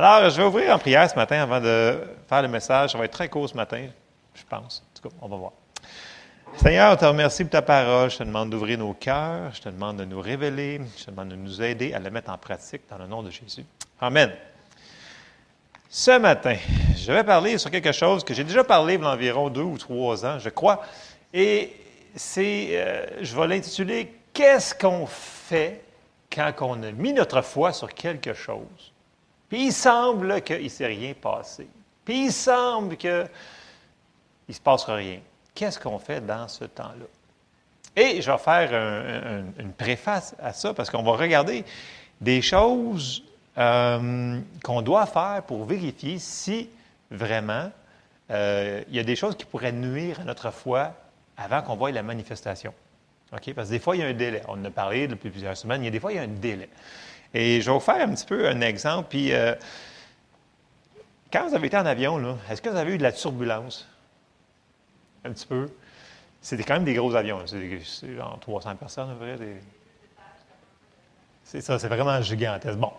Alors, je vais ouvrir en prière ce matin avant de faire le message. Ça va être très court ce matin, je pense. En tout cas, on va voir. Seigneur, on te remercie pour ta parole. Je te demande d'ouvrir nos cœurs. Je te demande de nous révéler. Je te demande de nous aider à le mettre en pratique dans le nom de Jésus. Amen. Ce matin, je vais parler sur quelque chose que j'ai déjà parlé il y a environ deux ou trois ans, je crois. Et c'est, euh, je vais l'intituler Qu'est-ce qu'on fait quand on a mis notre foi sur quelque chose? Puis il semble qu'il ne s'est rien passé. Puis il semble qu'il ne se passera rien. Qu'est-ce qu'on fait dans ce temps-là? Et je vais faire une préface à ça parce qu'on va regarder des choses euh, qu'on doit faire pour vérifier si vraiment euh, il y a des choses qui pourraient nuire à notre foi avant qu'on voie la manifestation. OK? Parce que des fois, il y a un délai. On en a parlé depuis plusieurs semaines. Il y a des fois, il y a un délai. Et je vais vous faire un petit peu un exemple. Puis, euh, quand vous avez été en avion, est-ce que vous avez eu de la turbulence? Un petit peu. C'était quand même des gros avions. C'est genre 300 personnes, à vrai. C'est ça, c'est vraiment gigantesque. Bon.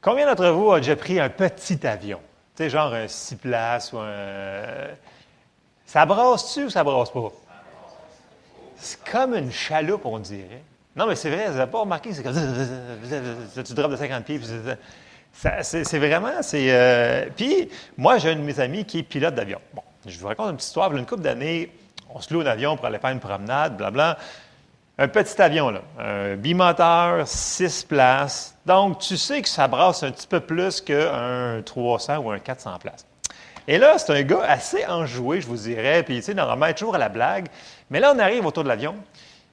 Combien d'entre vous a déjà pris un petit avion? Tu sais, genre un six places ou un. Ça brasse-tu ou ça brasse pas? C'est comme une chaloupe, on dirait. Non, mais c'est vrai, vous n'avez pas remarqué, c'est comme tu drops de 50 pieds. C'est vraiment, c'est. Euh, puis, moi, j'ai un de mes amis qui est pilote d'avion. Bon, je vous raconte une petite histoire. Il y a une couple d'années, on se loue un avion pour aller faire une promenade, blablabla. Un petit avion, là. Un bimoteur, six places. Donc, tu sais que ça brasse un petit peu plus qu'un 300 ou un 400 places. Et là, c'est un gars assez enjoué, je vous dirais. Puis, tu sais, normalement, il toujours à la blague. Mais là, on arrive autour de l'avion.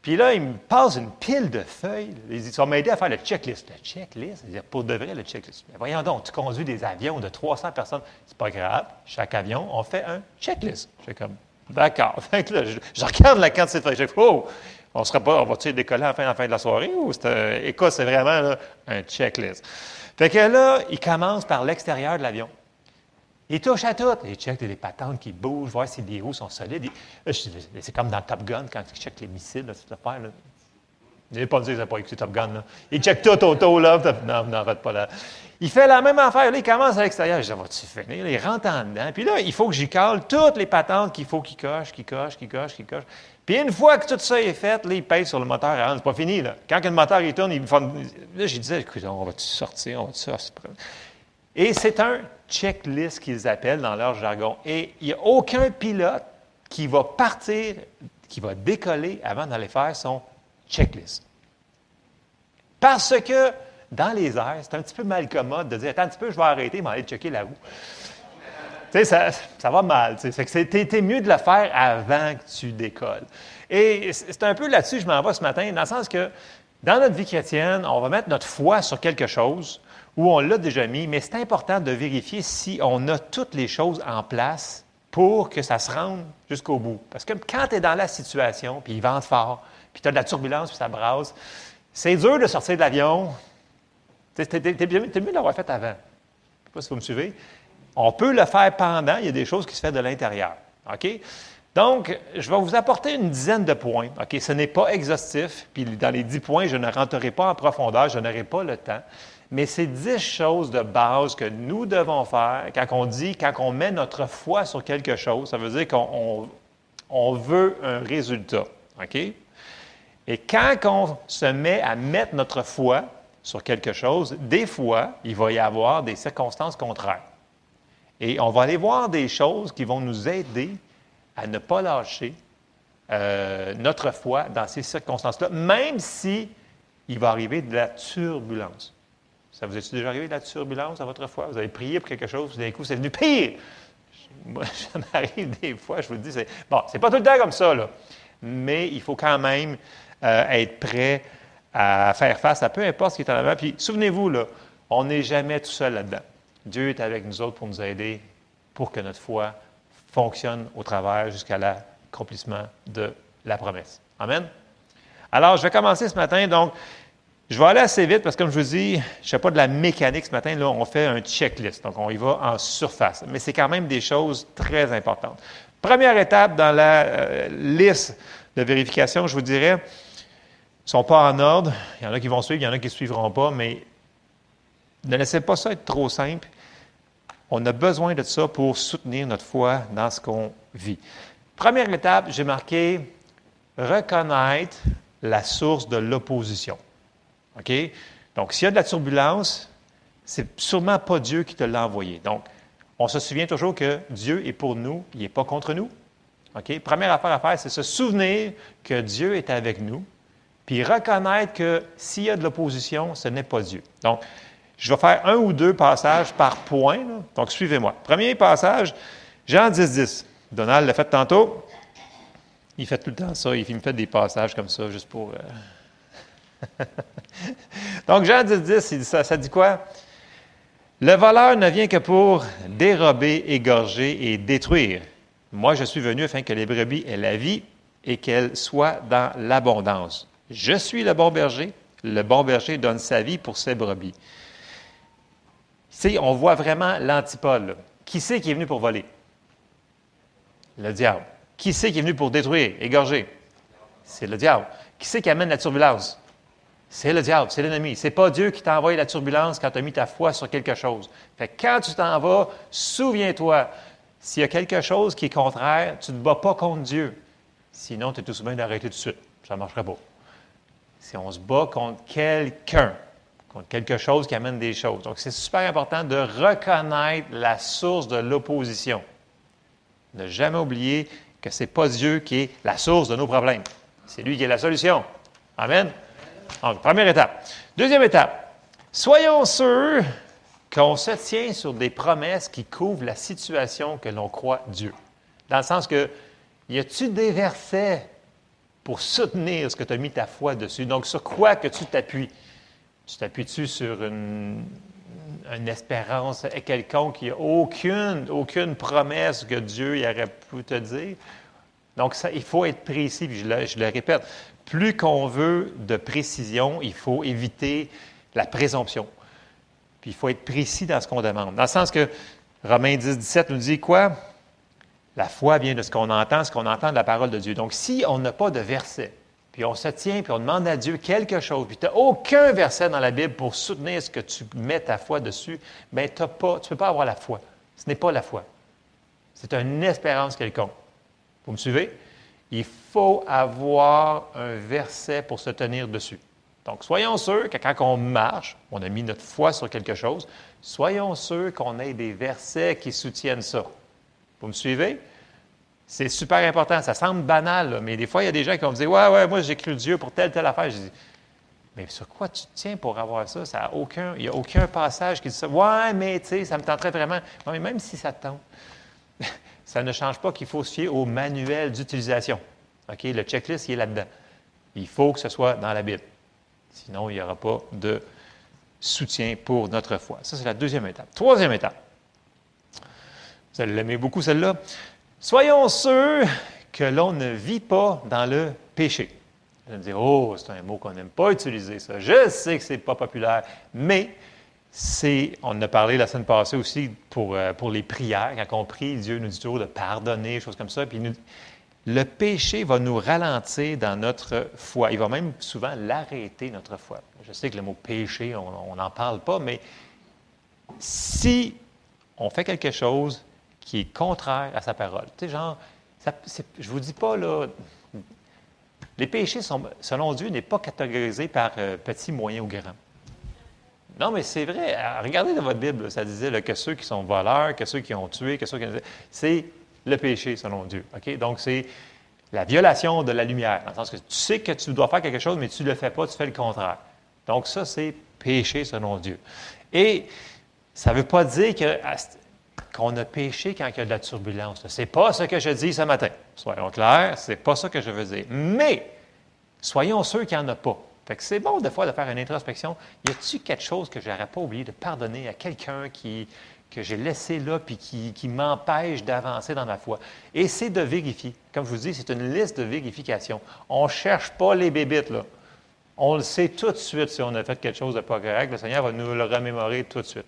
Puis là, il me passe une pile de feuilles. Il dit, ça va m'aider à faire le checklist. Le checklist? Dit, pour de vrai, le checklist. Mais voyons donc, tu conduis des avions de 300 personnes. C'est pas grave. Chaque avion, on fait un checklist. Je comme, d'accord. je, regarde la quantité de feuilles. Je fais, oh, on sera pas, on va-tu décoller à la fin, de la soirée? Ou c'est, écoute, c'est vraiment un checklist. Fait que là, il commence par l'extérieur de l'avion. Il touche à tout. Il check des patentes qui bougent, voir si les roues sont solides. C'est comme dans Top Gun quand il check les missiles, cette affaire. Là. Je pas dire que pas écouté Top Gun. Il check tout autour. Là. Non, n'arrête pas là. Il fait la même affaire. Là, il commence à l'extérieur. Je dis, va-tu finir? il rentre en dedans. Puis là, il faut que j'y cale toutes les patentes qu'il faut qu'il coche, qu'il coche, qu'il coche, qu'il coche. Puis une fois que tout ça est fait, là, il pèse sur le moteur. Ah, c'est pas fini. Là. Quand le moteur tourne, il me. Là, j'ai dit, écoute, on va-tu sortir? On va-tu sortir? Et c'est un checklist qu'ils appellent dans leur jargon. Et il n'y a aucun pilote qui va partir, qui va décoller avant d'aller faire son checklist. Parce que dans les airs, c'est un petit peu mal commode de dire Attends un petit peu, je vais arrêter, je vais aller checker la roue. Tu sais, ça, ça, va mal. Tu sais. C'est mieux de le faire avant que tu décolles. Et c'est un peu là-dessus que je m'en vais ce matin, dans le sens que dans notre vie chrétienne, on va mettre notre foi sur quelque chose ou on l'a déjà mis, mais c'est important de vérifier si on a toutes les choses en place pour que ça se rende jusqu'au bout. Parce que quand tu es dans la situation, puis il vente fort, puis tu as de la turbulence, puis ça brasse, c'est dur de sortir de l'avion. C'est mieux de l'avoir fait avant. Je ne sais pas si vous me suivez. On peut le faire pendant, il y a des choses qui se font de l'intérieur. Donc, je vais vous apporter une dizaine de points. OK? Ce n'est pas exhaustif, puis dans les dix points, je ne rentrerai pas en profondeur, je n'aurai pas le temps mais c'est dix choses de base que nous devons faire quand on dit, quand on met notre foi sur quelque chose, ça veut dire qu'on on, veut un résultat. OK? Et quand on se met à mettre notre foi sur quelque chose, des fois, il va y avoir des circonstances contraires. Et on va aller voir des choses qui vont nous aider à ne pas lâcher euh, notre foi dans ces circonstances-là, même si va arriver de la turbulence. Ça vous est déjà arrivé de la turbulence à votre foi? Vous avez prié pour quelque chose, d'un coup, c'est venu pire. Moi, ça m'arrive des fois, je vous le dis, c'est, bon, c'est pas tout le temps comme ça, là. Mais il faut quand même euh, être prêt à faire face à peu importe ce qui est en avant. Puis, souvenez-vous, là, on n'est jamais tout seul là-dedans. Dieu est avec nous autres pour nous aider, pour que notre foi fonctionne au travers jusqu'à l'accomplissement de la promesse. Amen? Alors, je vais commencer ce matin. Donc, je vais aller assez vite parce que, comme je vous dis, je ne sais pas de la mécanique ce matin. Là, on fait un checklist. Donc, on y va en surface. Mais c'est quand même des choses très importantes. Première étape dans la euh, liste de vérification, je vous dirais, ne sont pas en ordre. Il y en a qui vont suivre, il y en a qui ne suivront pas, mais ne laissez pas ça être trop simple. On a besoin de ça pour soutenir notre foi dans ce qu'on vit. Première étape, j'ai marqué reconnaître la source de l'opposition. Donc, s'il y a de la turbulence, c'est sûrement pas Dieu qui te l'a envoyé. Donc, on se souvient toujours que Dieu est pour nous, il n'est pas contre nous. OK? Première affaire à faire, c'est se souvenir que Dieu est avec nous, puis reconnaître que s'il y a de l'opposition, ce n'est pas Dieu. Donc, je vais faire un ou deux passages par point. Donc, suivez-moi. Premier passage, Jean 10, 10. Donald l'a fait tantôt. Il fait tout le temps ça. Il me fait des passages comme ça, juste pour. Euh, Donc, Jean 10, 10, il dit ça. Ça dit quoi? Le voleur ne vient que pour dérober, égorger et détruire. Moi, je suis venu afin que les brebis aient la vie et qu'elles soient dans l'abondance. Je suis le bon berger. Le bon berger donne sa vie pour ses brebis. on voit vraiment l'antipode. Qui c'est qui est venu pour voler? Le diable. Qui c'est qui est venu pour détruire, égorger? C'est le diable. Qui c'est qui amène la turbulence? C'est le diable, c'est l'ennemi. C'est pas Dieu qui t'a envoyé la turbulence quand tu as mis ta foi sur quelque chose. Fait quand tu t'en vas, souviens-toi, s'il y a quelque chose qui est contraire, tu ne te bats pas contre Dieu. Sinon, tu es tout souvent d'arrêter tout de suite. Ça ne marcherait pas. Si on se bat contre quelqu'un, contre quelque chose qui amène des choses. Donc, c'est super important de reconnaître la source de l'opposition. Ne jamais oublier que ce n'est pas Dieu qui est la source de nos problèmes. C'est lui qui est la solution. Amen. Donc, première étape. Deuxième étape. Soyons sûrs qu'on se tient sur des promesses qui couvrent la situation que l'on croit Dieu. Dans le sens que, y a-tu des versets pour soutenir ce que tu as mis ta foi dessus? Donc, sur quoi que tu t'appuies? Tu t'appuies-tu sur une, espérance quelconque? Il n'y a aucune, aucune promesse que Dieu y aurait pu te dire? Donc, ça, il faut être précis, puis je le répète. Plus qu'on veut de précision, il faut éviter la présomption. Puis il faut être précis dans ce qu'on demande. Dans le sens que Romains 10, 17 nous dit quoi? La foi vient de ce qu'on entend, ce qu'on entend de la parole de Dieu. Donc, si on n'a pas de verset, puis on se tient, puis on demande à Dieu quelque chose, puis tu n'as aucun verset dans la Bible pour soutenir ce que tu mets ta foi dessus, bien, tu ne peux pas avoir la foi. Ce n'est pas la foi. C'est une espérance quelconque. Vous me suivez? Il faut avoir un verset pour se tenir dessus. Donc, soyons sûrs que quand on marche, on a mis notre foi sur quelque chose, soyons sûrs qu'on ait des versets qui soutiennent ça. Vous me suivez? C'est super important. Ça semble banal, mais des fois, il y a des gens qui vont me dire Ouais, ouais, moi, j'ai cru Dieu pour telle, telle affaire. Je dis Mais sur quoi tu tiens pour avoir ça? ça il n'y a aucun passage qui dit ça. Ouais, mais tu sais, ça me tenterait vraiment. mais même si ça te tente, ça ne change pas qu'il faut se fier au manuel d'utilisation. OK? Le checklist, il est là-dedans. Il faut que ce soit dans la Bible. Sinon, il n'y aura pas de soutien pour notre foi. Ça, c'est la deuxième étape. Troisième étape. Vous allez l'aimer beaucoup, celle-là. Soyons sûrs que l'on ne vit pas dans le péché. Vous allez me dire, oh, c'est un mot qu'on n'aime pas utiliser, ça. Je sais que ce n'est pas populaire, mais c'est, on a parlé la semaine passée aussi pour, euh, pour les prières. Quand on prie, Dieu nous dit toujours de pardonner, choses comme ça. Puis le péché va nous ralentir dans notre foi. Il va même souvent l'arrêter, notre foi. Je sais que le mot péché, on n'en parle pas, mais si on fait quelque chose qui est contraire à sa parole, tu sais, genre, je ne vous dis pas, là, les péchés, sont, selon Dieu, n'est pas catégorisé par euh, petit, moyen ou grand. Non, mais c'est vrai. Regardez dans votre Bible, ça disait que ceux qui sont voleurs, que ceux qui ont tué, que ceux qui ont... C'est le péché selon Dieu. Donc, c'est la violation de la lumière, dans le sens que tu sais que tu dois faire quelque chose, mais tu ne le fais pas, tu fais le contraire. Donc, ça, c'est péché selon Dieu. Et ça ne veut pas dire qu'on a péché quand il y a de la turbulence. Ce n'est pas ce que je dis ce matin. Soyons clairs, ce n'est pas ça que je veux dire. Mais, soyons sûrs qu'il n'y en a pas. Fait que c'est bon, des fois, de faire une introspection. Y a-t-il quelque chose que je n'aurais pas oublié de pardonner à quelqu'un qui, que j'ai laissé là puis qui, m'empêche d'avancer dans ma foi? Et c'est de vérifier. Comme je vous dis, c'est une liste de vérification. On ne cherche pas les bébites, là. On le sait tout de suite si on a fait quelque chose de pas correct. Le Seigneur va nous le remémorer tout de suite.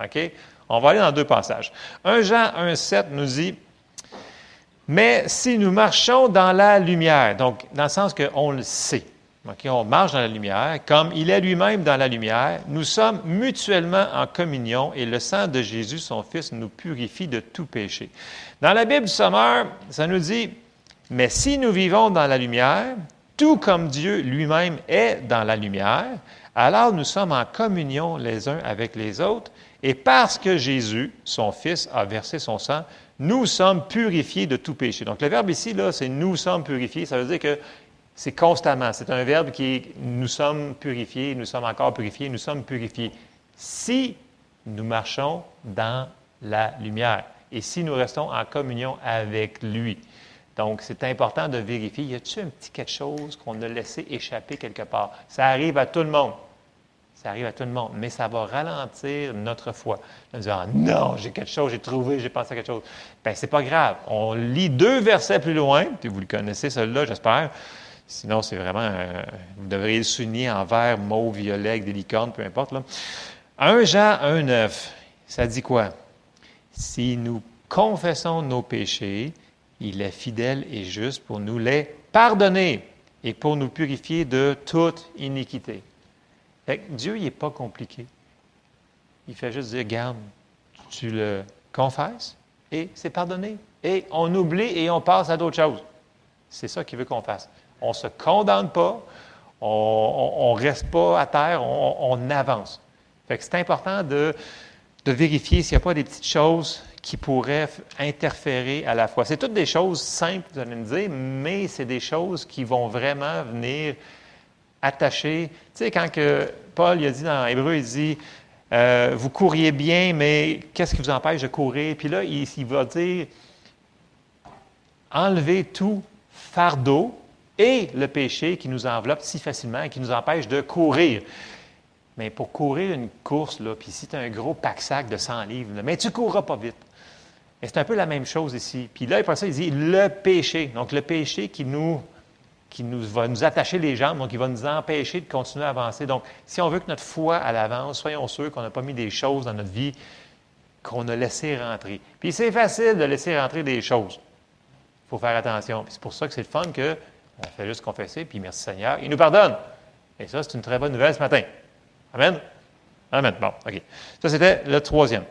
OK? On va aller dans deux passages. 1 Jean 1,7 nous dit Mais si nous marchons dans la lumière, donc dans le sens qu'on le sait, on marche dans la lumière, comme il est lui-même dans la lumière, nous sommes mutuellement en communion et le sang de Jésus, son Fils, nous purifie de tout péché. Dans la Bible du Sommeur, ça nous dit, mais si nous vivons dans la lumière, tout comme Dieu lui-même est dans la lumière, alors nous sommes en communion les uns avec les autres, et parce que Jésus, son Fils, a versé son sang, nous sommes purifiés de tout péché. Donc le verbe ici, là, c'est nous sommes purifiés. Ça veut dire que c'est constamment. C'est un verbe qui est nous sommes purifiés, nous sommes encore purifiés, nous sommes purifiés. Si nous marchons dans la lumière et si nous restons en communion avec lui. Donc, c'est important de vérifier, y a-t-il un petit quelque chose qu'on a laissé échapper quelque part? Ça arrive à tout le monde. Ça arrive à tout le monde, mais ça va ralentir notre foi. On dit, ah, non, j'ai quelque chose, j'ai trouvé, j'ai pensé à quelque chose. Bien, c'est pas grave. On lit deux versets plus loin, puis vous le connaissez, celui-là, j'espère. Sinon, c'est vraiment, vous devriez le souligner en vert, mauve, violet, avec des licornes, peu importe. Là. 1 Jean 1,9, ça dit quoi? Si nous confessons nos péchés, il est fidèle et juste pour nous les pardonner et pour nous purifier de toute iniquité. Dieu, il n'est pas compliqué. Il fait juste dire, garde, tu le confesses et c'est pardonné. Et on oublie et on passe à d'autres choses. C'est ça qu'il veut qu'on fasse on ne se condamne pas, on ne reste pas à terre, on, avance. c'est important de, vérifier s'il n'y a pas des petites choses qui pourraient interférer à la fois. C'est toutes des choses simples, vous allez me dire, mais c'est des choses qui vont vraiment venir attacher. Tu sais, quand Paul il a dit dans Hébreu, il dit euh, Vous couriez bien, mais qu'est-ce qui vous empêche de courir? Puis là, il, il va dire Enlevez tout fardeau et le péché qui nous enveloppe si facilement et qui nous empêche de courir. Mais pour courir une course, là, puis si tu as un gros pack-sac de 100 livres, mais tu ne courras pas vite. Et c'est un peu la même chose ici. Puis là, après ça, il dit le péché. Donc, le péché qui nous, qui nous va nous attacher les jambes, donc il va nous empêcher de continuer à avancer. Donc, si on veut que notre foi à l'avance, soyons sûrs qu'on n'a pas mis des choses dans notre vie qu'on a laissé rentrer. Puis c'est facile de laisser rentrer des choses. Il faut faire attention. Puis c'est pour ça que c'est le fun que on fait juste confesser, puis merci Seigneur. Il nous pardonne. Et ça, c'est une très bonne nouvelle ce matin. Amen? Amen. Bon, OK. Ça, c'était le troisième.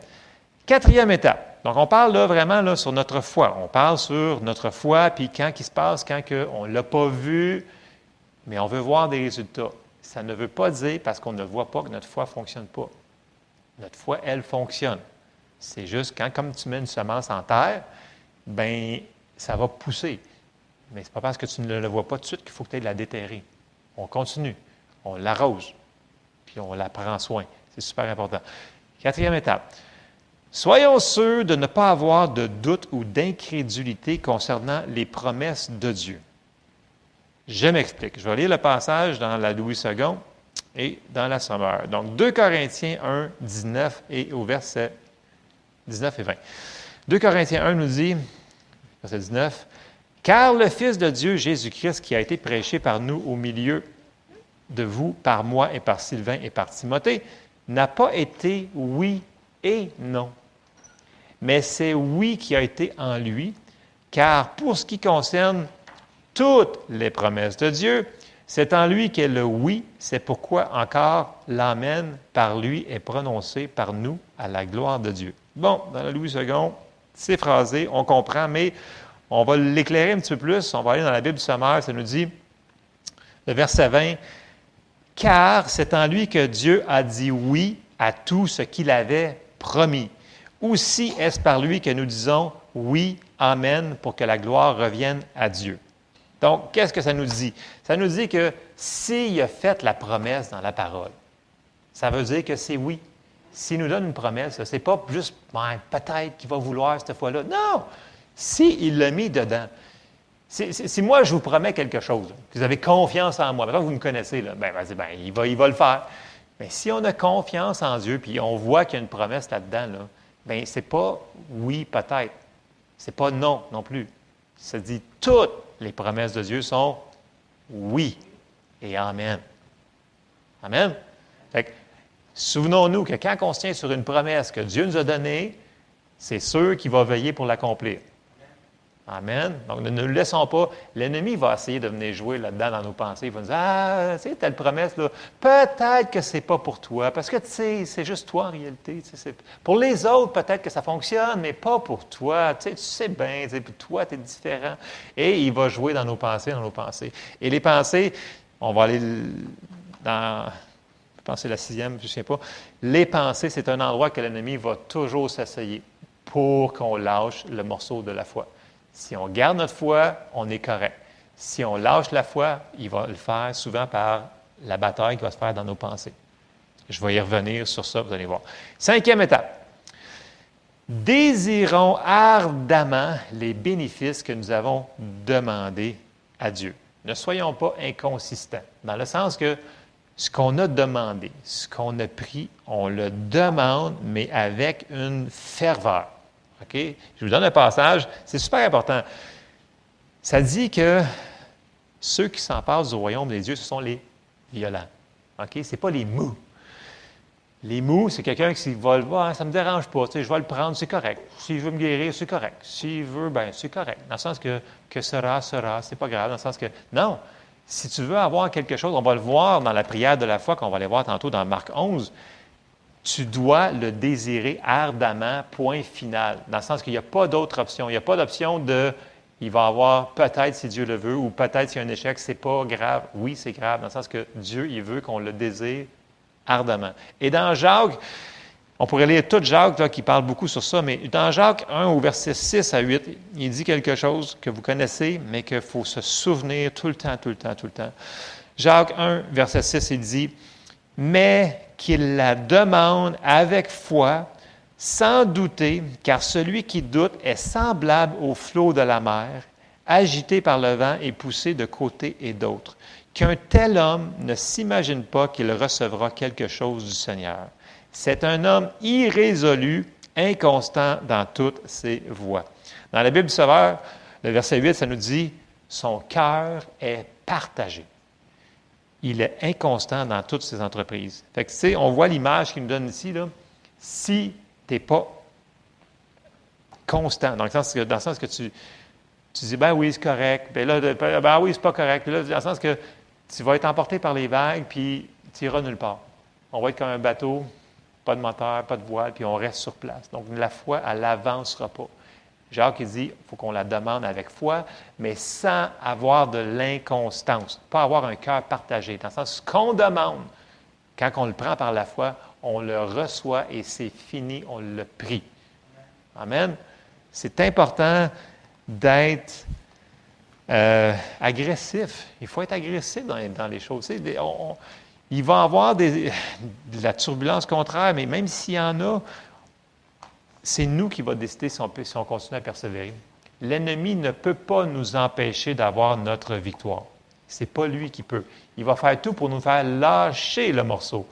Quatrième étape. Donc, on parle là vraiment là, sur notre foi. On parle sur notre foi, puis quand il se passe, quand on ne l'a pas vu, mais on veut voir des résultats. Ça ne veut pas dire, parce qu'on ne voit pas, que notre foi ne fonctionne pas. Notre foi, elle fonctionne. C'est juste quand, comme tu mets une semence en terre, bien, ça va pousser. Mais ce n'est pas parce que tu ne le vois pas tout de suite qu'il faut que tu ailles la déterrer. On continue, on l'arrose, puis on la prend soin. C'est super important. Quatrième étape. Soyons sûrs de ne pas avoir de doute ou d'incrédulité concernant les promesses de Dieu. Je m'explique. Je vais lire le passage dans la Louis II et dans la Sommeur. Donc, 2 Corinthiens 1, 19 et au verset 19 et 20. 2 Corinthiens 1 nous dit, verset 19, car le Fils de Dieu, Jésus-Christ, qui a été prêché par nous au milieu de vous, par moi et par Sylvain et par Timothée, n'a pas été oui et non. Mais c'est oui qui a été en lui, car pour ce qui concerne toutes les promesses de Dieu, c'est en lui qu'est le oui, c'est pourquoi encore l'Amen par lui est prononcé par nous à la gloire de Dieu. Bon, dans la Louis II, c'est phrasé, on comprend, mais on va l'éclairer un petit peu plus. On va aller dans la Bible du sommaire. Ça nous dit, le verset 20, Car c'est en lui que Dieu a dit oui à tout ce qu'il avait promis. Aussi est-ce par lui que nous disons oui, Amen, pour que la gloire revienne à Dieu. Donc, qu'est-ce que ça nous dit? Ça nous dit que s'il a fait la promesse dans la parole, ça veut dire que c'est oui. S'il nous donne une promesse, ce n'est pas juste ben, peut-être qu'il va vouloir cette fois-là. Non! S'il l'a mis dedans, si, moi je vous promets quelque chose, que vous avez confiance en moi, maintenant vous me connaissez, là, ben, ben, il, va, il va le faire. Mais si on a confiance en Dieu, puis on voit qu'il y a une promesse là-dedans, là, bien, c'est pas oui, peut-être. C'est pas non non plus. Ça dit toutes les promesses de Dieu sont oui et Amen. Amen? souvenons-nous que quand on se tient sur une promesse que Dieu nous a donnée, c'est sûr qu'il va veiller pour l'accomplir. Amen. Donc, ne nous laissons pas. L'ennemi va essayer de venir jouer là-dedans dans nos pensées. Il va nous dire Ah, tu sais, telle promesse, là, peut-être que ce n'est pas pour toi. Parce que, tu sais, c'est juste toi en réalité. Pour les autres, peut-être que ça fonctionne, mais pas pour toi. Tu sais, tu sais bien, tu toi, tu es différent. Et il va jouer dans nos pensées, dans nos pensées. Et les pensées, on va aller dans. Je pense la sixième, je ne sais pas. Les pensées, c'est un endroit que l'ennemi va toujours s'essayer pour qu'on lâche le morceau de la foi. Si on garde notre foi, on est correct. Si on lâche la foi, il va le faire souvent par la bataille qui va se faire dans nos pensées. Je vais y revenir sur ça, vous allez voir. Cinquième étape. Désirons ardemment les bénéfices que nous avons demandés à Dieu. Ne soyons pas inconsistants, dans le sens que ce qu'on a demandé, ce qu'on a pris, on le demande, mais avec une ferveur. Je vous donne un passage, c'est super important. Ça dit que ceux qui s'emparent du royaume des dieux, ce sont les violents. OK? Ce n'est pas les mous. Les mous, c'est quelqu'un qui va le voir, ça ne me dérange pas, je vais le prendre, c'est correct. S'il veut me guérir, c'est correct. S'il veut, ben c'est correct. Dans le sens que, que sera, sera, c'est pas grave. Dans le sens que, non, si tu veux avoir quelque chose, on va le voir dans la prière de la foi, qu'on va aller voir tantôt dans Marc 11, tu dois le désirer ardemment, point final. Dans le sens qu'il n'y a pas d'autre option. Il n'y a pas d'option de il va avoir peut-être si Dieu le veut ou peut-être s'il y a un échec, c'est pas grave. Oui, c'est grave, dans le sens que Dieu, il veut qu'on le désire ardemment. Et dans Jacques, on pourrait lire tout Jacques là, qui parle beaucoup sur ça, mais dans Jacques 1 au verset 6 à 8, il dit quelque chose que vous connaissez, mais qu'il faut se souvenir tout le temps, tout le temps, tout le temps. Jacques 1, verset 6, il dit, mais qu'il la demande avec foi, sans douter, car celui qui doute est semblable au flot de la mer, agité par le vent et poussé de côté et d'autre. Qu'un tel homme ne s'imagine pas qu'il recevra quelque chose du Seigneur. C'est un homme irrésolu, inconstant dans toutes ses voies. Dans la Bible du Sauveur, le verset 8, ça nous dit Son cœur est partagé il est inconstant dans toutes ses entreprises. Fait on voit l'image qu'il nous donne ici. Si tu n'es pas constant, dans le sens que, tu, dis, ben oui, c'est correct, ben là, ben oui, c'est pas correct, dans le sens que tu vas être emporté par les vagues, puis tu iras nulle part. On va être comme un bateau, pas de moteur, pas de voile, puis on reste sur place. Donc, la foi, elle n'avancera pas. Jacques il dit, il faut qu'on la demande avec foi, mais sans avoir de l'inconstance, pas avoir un cœur partagé. Dans le sens, ce qu'on demande, quand on le prend par la foi, on le reçoit et c'est fini, on le prie. Amen. C'est important d'être euh, agressif. Il faut être agressif dans, les choses. il va y avoir de la turbulence contraire, mais même s'il y en a, c'est nous qui va décider si on, continue à persévérer. L'ennemi ne peut pas nous empêcher d'avoir notre victoire. Ce n'est pas lui qui peut. Il va faire tout pour nous faire lâcher le morceau.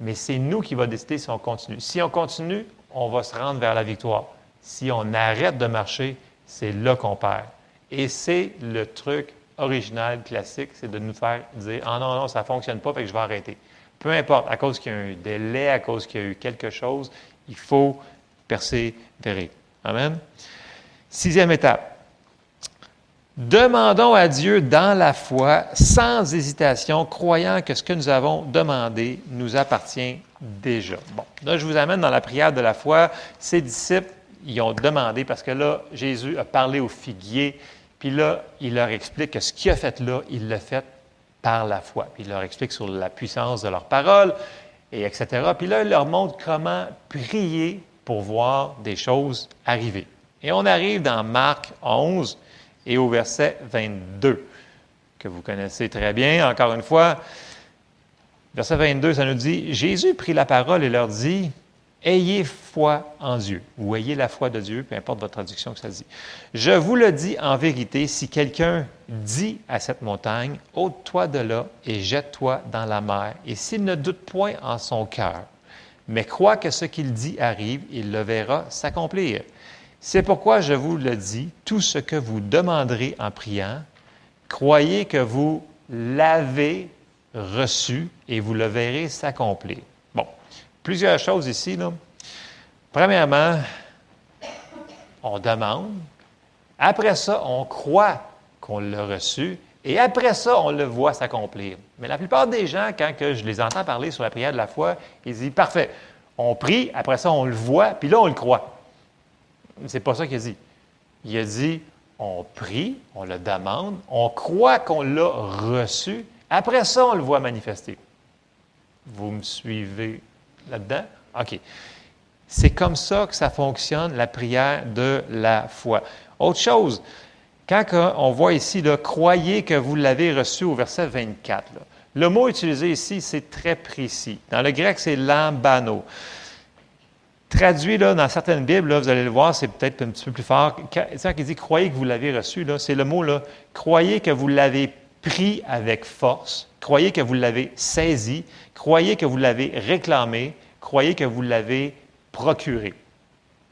Mais c'est nous qui va décider si on continue. Si on continue, on va se rendre vers la victoire. Si on arrête de marcher, c'est là qu'on perd. Et c'est le truc original, classique, c'est de nous faire dire Ah non, non, ça ne fonctionne pas, fait que je vais arrêter. Peu importe, à cause qu'il y a eu un délai, à cause qu'il y a eu quelque chose, il faut persévérer. Amen. Sixième étape. Demandons à Dieu dans la foi, sans hésitation, croyant que ce que nous avons demandé nous appartient déjà. Bon, là, je vous amène dans la prière de la foi. Ces disciples, ils ont demandé, parce que là, Jésus a parlé aux figuiers, puis là, il leur explique que ce qu'il a fait là, il l'a fait par la foi. Puis il leur explique sur la puissance de leur parole, et etc. Puis là, il leur montre comment prier pour voir des choses arriver. Et on arrive dans Marc 11 et au verset 22, que vous connaissez très bien. Encore une fois, verset 22, ça nous dit, Jésus prit la parole et leur dit, Ayez foi en Dieu, ou ayez la foi de Dieu, peu importe votre traduction que ça dit. Je vous le dis en vérité, si quelqu'un dit à cette montagne, ôte-toi de là et jette-toi dans la mer, et s'il ne doute point en son cœur, mais croit que ce qu'il dit arrive, il le verra s'accomplir. C'est pourquoi je vous le dis, tout ce que vous demanderez en priant, croyez que vous l'avez reçu et vous le verrez s'accomplir. Bon, plusieurs choses ici. Là. Premièrement, on demande Après ça, on croit qu'on l'a reçu. Et après ça, on le voit s'accomplir. Mais la plupart des gens, quand que je les entends parler sur la prière de la foi, ils disent Parfait, on prie, après ça, on le voit, puis là, on le croit. C'est pas ça qu'il dit. Il a dit on prie, on le demande, on croit qu'on l'a reçu, après ça, on le voit manifester. Vous me suivez là-dedans? OK. C'est comme ça que ça fonctionne, la prière de la foi. Autre chose, quand on voit ici, le croyez que vous l'avez reçu au verset 24. le mot utilisé ici, c'est très précis. Dans le grec, c'est lambano. Traduit là, dans certaines Bibles, vous allez le voir, c'est peut-être un petit peu plus fort. Quand, il dit croyez que vous l'avez reçu, c'est le mot là, croyez que vous l'avez pris avec force, croyez que vous l'avez saisi, croyez que vous l'avez réclamé, croyez que vous l'avez procuré.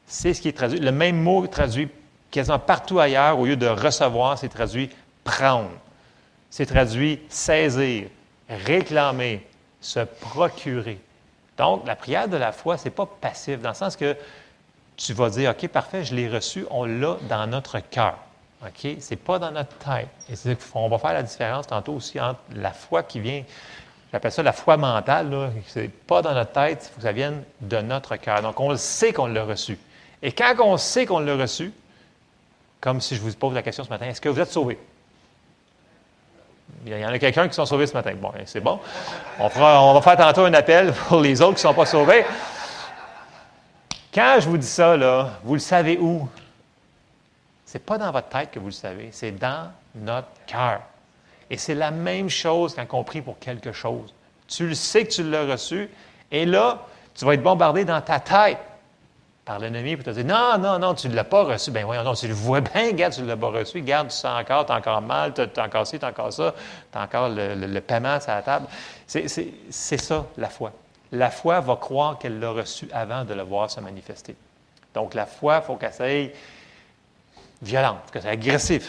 C'est ce qui est traduit. Le même mot traduit quasiment partout ailleurs, au lieu de recevoir, c'est traduit prendre. C'est traduit saisir, réclamer, se procurer. Donc, la prière de la foi, ce n'est pas passif, dans le sens que tu vas dire, OK, parfait, je l'ai reçu, on l'a dans notre cœur. OK? Ce n'est pas dans notre tête. Et on va faire la différence tantôt aussi entre la foi qui vient, j'appelle ça la foi mentale, ce n'est pas dans notre tête, il faut que ça vienne de notre cœur. Donc, on le sait qu'on l'a reçu. Et quand on sait qu'on l'a reçu, comme si je vous pose la question ce matin, est-ce que vous êtes sauvés? Il y en a quelqu'un qui sont sauvés ce matin. Bon, c'est bon. On, va faire tantôt un appel pour les autres qui ne sont pas sauvés. Quand je vous dis ça, là, vous le savez où? Ce n'est pas dans votre tête que vous le savez, c'est dans notre cœur. Et c'est la même chose quand on prie pour quelque chose. Tu le sais que tu l'as reçu, et là, tu vas être bombardé dans ta tête par l'ennemi pour te dire Non, non, non, tu ne l'as pas reçu. Ben voyons, non, tu le vois bien, regarde, tu ne l'as pas reçu. Garde, tu sens encore, tu as encore mal, tu as, encore ci, tu encore ça, tu as encore le, paiement sur la table. C'est ça, la foi. La foi va croire qu'elle l'a reçu avant de le voir se manifester. Donc, la foi, il faut qu'elle soit violente, qu'elle soit agressive.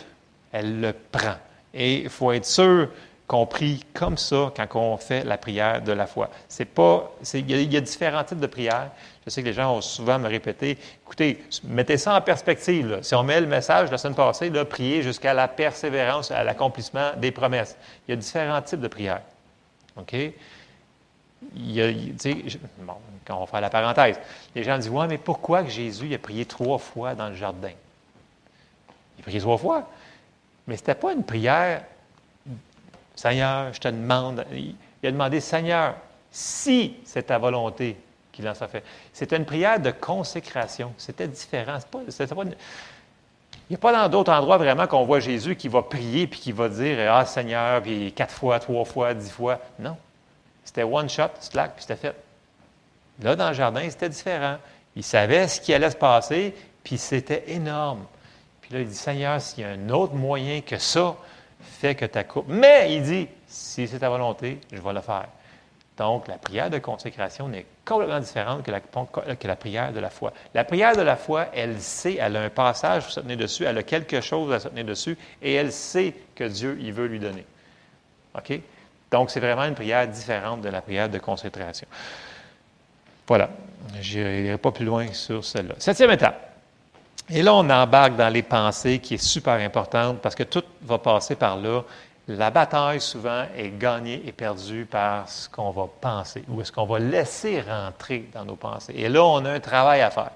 Elle le prend. Et il faut être sûr qu'on prie comme ça quand on fait la prière de la foi. C'est pas, il y, a différents types de prières. Je sais que les gens ont souvent me répété, écoutez, mettez ça en perspective. Si on met le message la semaine passée, là, prier jusqu'à la persévérance, à l'accomplissement des promesses. Il y a différents types de prières. OK? Il y a, bon, quand on faire la parenthèse, les gens disent, ouais, mais pourquoi Jésus a prié trois fois dans le jardin? Il a prié trois fois. Mais ce n'était pas une prière Seigneur, je te demande. Il a demandé, Seigneur, si c'est ta volonté qu'il en soit fait. C'était une prière de consécration. C'était différent. Pas, Il n'y a pas dans d'autres endroits vraiment qu'on voit Jésus qui va prier puis qui va dire Ah Seigneur, puis quatre fois, trois fois, dix fois. Non. C'était one shot, slack, puis c'était fait. Là, dans le jardin, c'était différent. Il savait ce qui allait se passer, puis c'était énorme. Puis là, il dit Seigneur, s'il y a un autre moyen que ça, fait que ta coupe. Mais il dit, si c'est ta volonté, je vais le faire. Donc, la prière de consécration n'est complètement différente que la, que la, prière de la foi. La prière de la foi, elle sait, elle a un passage pour se tenir dessus, elle a quelque chose à se tenir dessus, et elle sait que Dieu, il veut lui donner. OK? Donc, c'est vraiment une prière différente de la prière de consécration. Voilà. Je n'irai pas plus loin sur celle-là. Septième étape. Et là, on embarque dans les pensées qui est super importante parce que tout va passer par là. La bataille, souvent, est gagnée et perdue par ce qu'on va penser ou est-ce qu'on va laisser rentrer dans nos pensées. Et là, on a un travail à faire.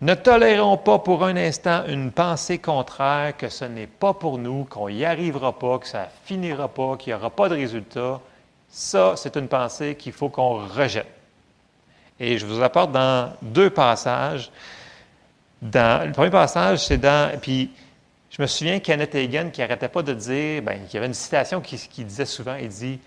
Ne tolérons pas pour un instant une pensée contraire que ce n'est pas pour nous, qu'on n'y arrivera pas, que ça finira pas, qu'il n'y aura pas de résultat. Ça, c'est une pensée qu'il faut qu'on rejette. Et je vous apporte dans deux passages le premier passage, c'est dans. Puis, je me souviens Kenneth Hagan qui n'arrêtait pas de dire, bien, il y avait une citation qui, disait souvent il dit,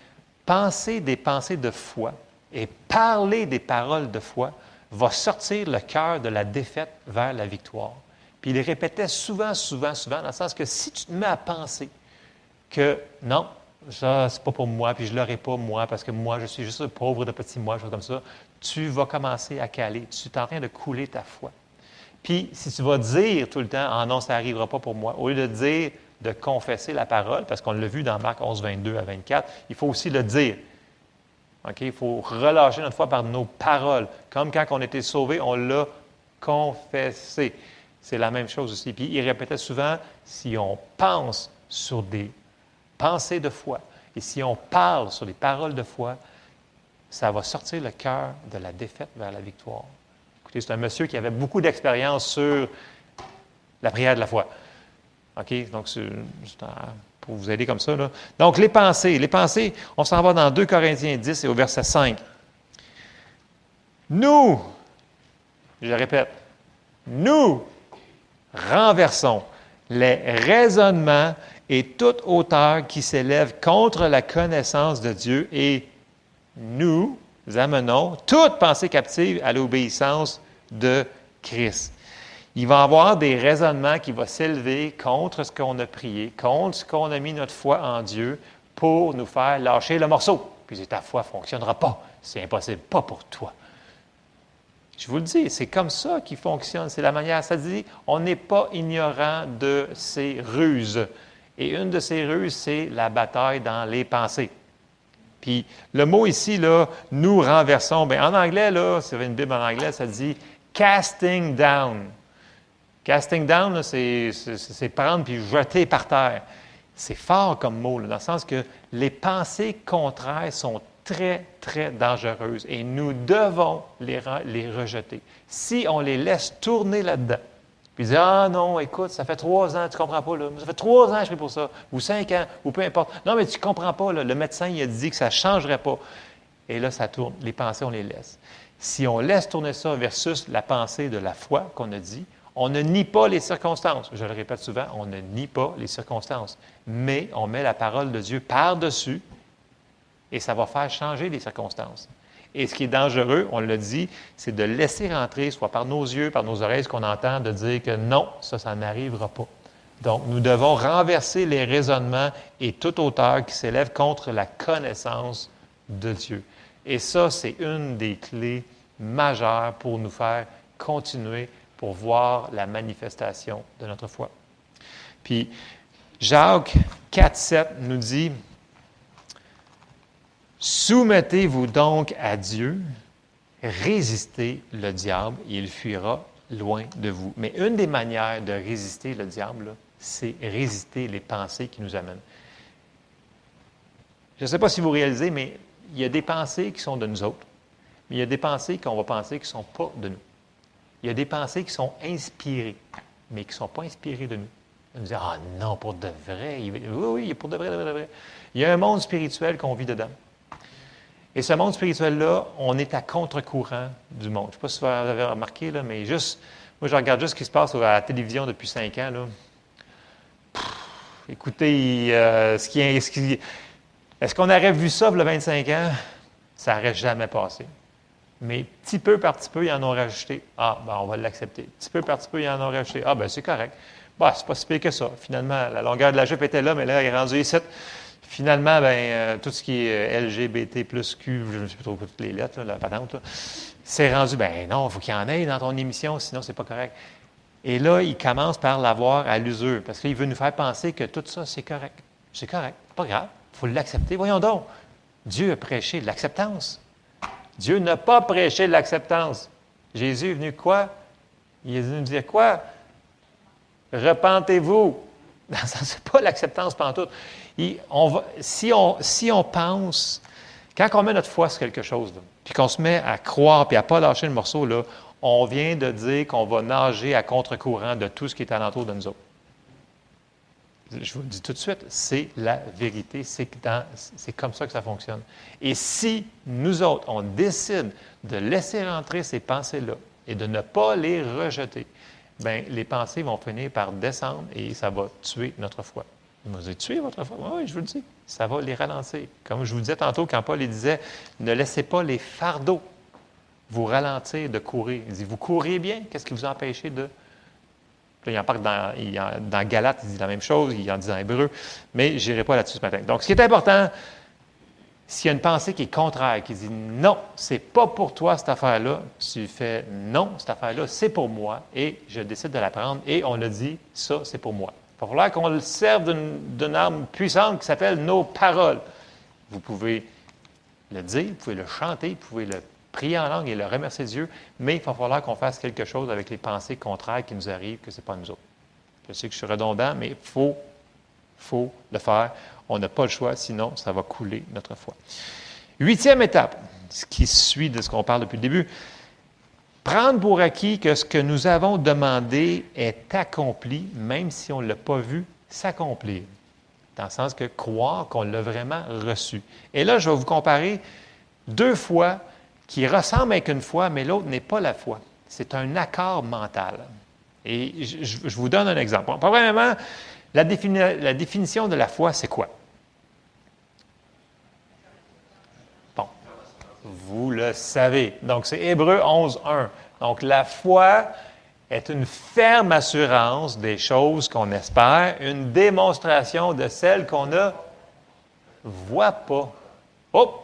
Pensez des pensées de foi et parler des paroles de foi va sortir le cœur de la défaite vers la victoire. Puis il répétait souvent, souvent, souvent, dans le sens que si tu te mets à penser que non, ça, c'est pas pour moi, puis je l'aurai pas moi, parce que moi, je suis juste pauvre de petit moi, chose comme ça, tu vas commencer à caler. Tu es en train de couler ta foi. Puis, si tu vas dire tout le temps, ah non, ça n'arrivera pas pour moi, au lieu de dire, de confesser la parole, parce qu'on l'a vu dans Marc 11, 22 à 24, il faut aussi le dire. OK? Il faut relâcher notre foi par nos paroles. Comme quand on était sauvé, on l'a confessé. c'est la même chose aussi. Puis il répétait souvent, si on pense sur des pensées de foi et si on parle sur des paroles de foi, ça va sortir le cœur de la défaite vers la victoire. Écoutez, c'est un monsieur qui avait beaucoup d'expérience sur la prière de la foi. OK? Donc, c'est pour vous aider comme ça. Donc, les pensées. Les pensées, on s'en va dans 2 Corinthiens 10 et au verset 5. Nous, je répète, nous renversons les raisonnements et toute hauteur qui s'élève contre la connaissance de Dieu et nous amenons toute pensée captive à l'obéissance de Christ. Il va y avoir des raisonnements qui vont s'élever contre ce qu'on a prié, contre ce qu'on a mis notre foi en Dieu pour nous faire lâcher le morceau. Puis ta foi ne fonctionnera pas. C'est impossible, pas pour toi. Je vous le dis, c'est comme ça qu'il fonctionne. C'est la manière. Ça dit, on n'est pas ignorant de ces ruses. Et une de ces ruses, c'est la bataille dans les pensées. Puis le mot ici, là, nous renversons, bien, en anglais, là, c'est une Bible en anglais, ça dit casting down. Casting down, c'est prendre puis jeter par terre. C'est fort comme mot, dans le sens que les pensées contraires sont très, très dangereuses et nous devons les, les rejeter. Si on les laisse tourner là-dedans, puis dire Ah non, écoute, ça fait trois ans, tu ne comprends pas, là. ça fait trois ans que je fais pour ça, ou cinq ans, ou peu importe. Non, mais tu ne comprends pas, le médecin il a dit que ça ne changerait pas. Et là, ça tourne. Les pensées, on les laisse. Si on laisse tourner ça versus la pensée de la foi qu'on a dit, on ne nie pas les circonstances. Je le répète souvent, on ne nie pas les circonstances, mais on met la parole de Dieu par-dessus et ça va faire changer les circonstances. Et ce qui est dangereux, on l'a dit, c'est de laisser rentrer, soit par nos yeux, par nos oreilles, ce qu'on entend, de dire que non, ça, ça n'arrivera pas. Donc, nous devons renverser les raisonnements et toute hauteur qui s'élève contre la connaissance de Dieu. Et ça, c'est une des clés majeures pour nous faire continuer pour voir la manifestation de notre foi. Puis, Jacques 4, 7 nous dit, Soumettez-vous donc à Dieu, résistez le diable et il fuira loin de vous. Mais une des manières de résister le diable, c'est résister les pensées qui nous amènent. Je ne sais pas si vous réalisez, mais il y a des pensées qui sont de nous autres, mais il y a des pensées qu'on va penser qui ne sont pas de nous. Il y a des pensées qui sont inspirées, mais qui ne sont pas inspirées de nous. On nous dit Ah non, pour de vrai. Oui, oui, pour de vrai, de vrai, de vrai. Il y a un monde spirituel qu'on vit dedans. Et ce monde spirituel-là, on est à contre-courant du monde. Je ne sais pas si vous avez remarqué, là, mais juste, moi, je regarde juste ce qui se passe à la télévision depuis cinq ans. Écoutez, euh, ce qui est, est-ce qu'on aurait vu ça a 25 ans? Ça n'aurait jamais passé. Mais petit peu par petit peu, ils en ont rajouté. Ah, ben, on va l'accepter. Petit peu par petit peu, ils en ont rajouté. Ah, ben, c'est correct. Bah, c'est pas si pire que ça. Finalement, la longueur de la jupe était là, mais là, elle est rendue ici. Finalement, ben, euh, tout ce qui est euh, LGBT plus Q, je ne sais plus trop toutes les lettres, la patente, c'est rendu, ben non, il faut qu'il y en ait dans ton émission, sinon c'est pas correct. Et là, il commence par l'avoir à l'usure, parce qu'il veut nous faire penser que tout ça, c'est correct. C'est correct, pas grave, il faut l'accepter. Voyons donc, Dieu a prêché l'acceptance. Dieu n'a pas prêché l'acceptance. Jésus est venu quoi? Il est venu nous dire quoi? Repentez-vous. Ce n'est pas l'acceptance pantoute on si, on, si on pense, quand on met notre foi sur quelque chose, puis qu'on se met à croire, puis à ne pas lâcher le morceau, là, on vient de dire qu'on va nager à contre-courant de tout ce qui est alentour de nous autres. Je vous le dis tout de suite, c'est la vérité, c'est comme ça que ça fonctionne. Et si nous autres, on décide de laisser rentrer ces pensées-là et de ne pas les rejeter, bien, les pensées vont finir par descendre et ça va tuer notre foi. Vous avez tué votre foi. Oui, je vous le dis. Ça va les ralentir. Comme je vous disais tantôt, quand Paul disait Ne laissez pas les fardeaux vous ralentir de courir. Il dit Vous courez bien. Qu'est-ce qui vous empêche de. Là, il en parle dans, il dans Galate, il dit la même chose, il en dit en hébreu, mais je n'irai pas là-dessus ce matin. Donc, ce qui est important, s'il y a une pensée qui est contraire, qui dit non, c'est pas pour toi cette affaire-là, tu fais non, cette affaire-là, c'est pour moi, et je décide de la prendre, et on a dit, ça, c'est pour moi. Il va falloir qu'on le serve d'une arme puissante qui s'appelle nos paroles. Vous pouvez le dire, vous pouvez le chanter, vous pouvez le prier en langue et le remercier Dieu, mais il va falloir qu'on fasse quelque chose avec les pensées contraires qui nous arrivent, que ce n'est pas nous autres. Je sais que je suis redondant, mais il faut, faut le faire. On n'a pas le choix, sinon ça va couler notre foi. Huitième étape, ce qui suit de ce qu'on parle depuis le début, prendre pour acquis que ce que nous avons demandé est accompli, même si on ne l'a pas vu s'accomplir. Dans le sens que croire qu'on l'a vraiment reçu. Et là, je vais vous comparer deux fois qui ressemblent avec une foi, mais l'autre n'est pas la foi. C'est un accord mental. Et je, vous donne un exemple. Premièrement, la, la définition de la foi, c'est quoi? Vous le savez. Donc, c'est Hébreu 11, 1. Donc, la foi est une ferme assurance des choses qu'on espère, une démonstration de celles qu'on ne voit pas. Oh!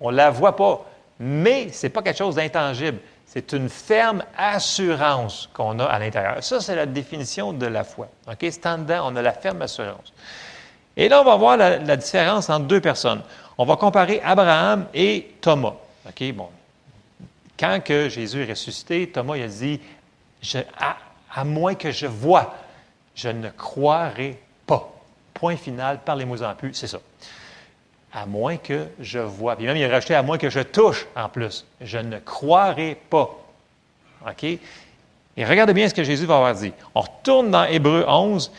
On ne la voit pas. Mais ce n'est pas quelque chose d'intangible. C'est une ferme assurance qu'on a à l'intérieur. Ça, c'est la définition de la foi. OK? C'est en dedans, on a la ferme assurance. Et là, on va voir la, différence entre deux personnes. On va comparer Abraham et Thomas. OK? Bon. Quand que Jésus est ressuscité, Thomas il a dit à, moins que je vois, je ne croirai pas. Point final, parlez-moi en plus, c'est ça. À moins que je vois. Puis même, il a rajouté à moins que je touche en plus. Je ne croirai pas. OK? Et regardez bien ce que Jésus va avoir dit. On retourne dans Hébreu 11,